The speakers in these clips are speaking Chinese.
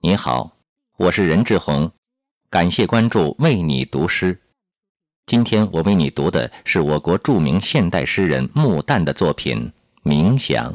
你好，我是任志宏，感谢关注，为你读诗。今天我为你读的是我国著名现代诗人穆旦的作品《冥想》。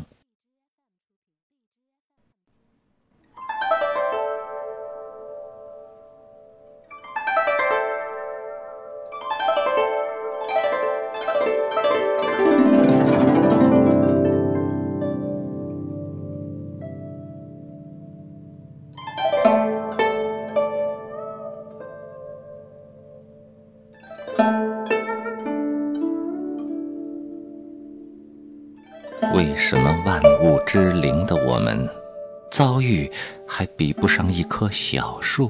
为什么万物之灵的我们，遭遇还比不上一棵小树？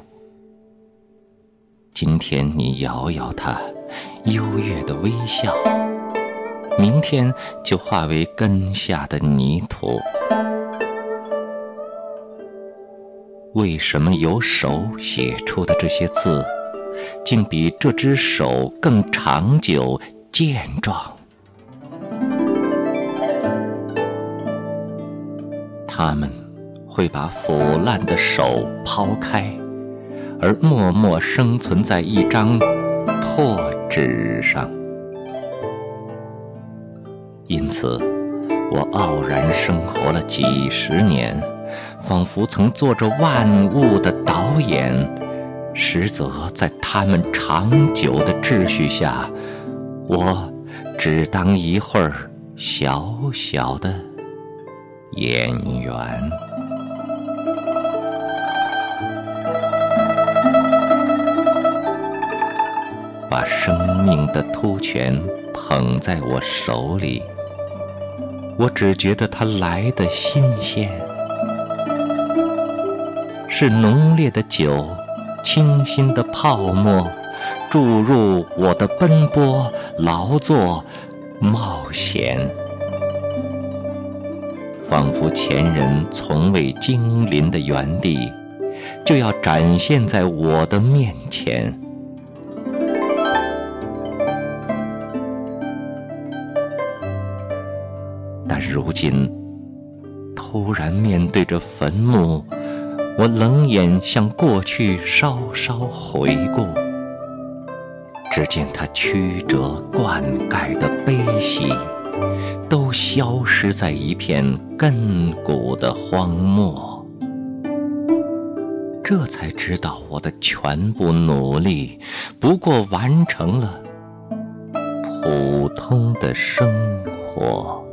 今天你摇摇它，优越的微笑，明天就化为根下的泥土。为什么由手写出的这些字，竟比这只手更长久、健壮？他们会把腐烂的手抛开，而默默生存在一张破纸上。因此，我傲然生活了几十年，仿佛曾做着万物的导演，实则在他们长久的秩序下，我只当一会儿小小的。演员，把生命的突泉捧在我手里，我只觉得它来的新鲜，是浓烈的酒，清新的泡沫，注入我的奔波、劳作、冒险。仿佛前人从未经临的原地，就要展现在我的面前。但如今，突然面对着坟墓，我冷眼向过去稍稍回顾，只见它曲折灌溉的悲喜。都消失在一片亘古的荒漠，这才知道我的全部努力不过完成了普通的生活。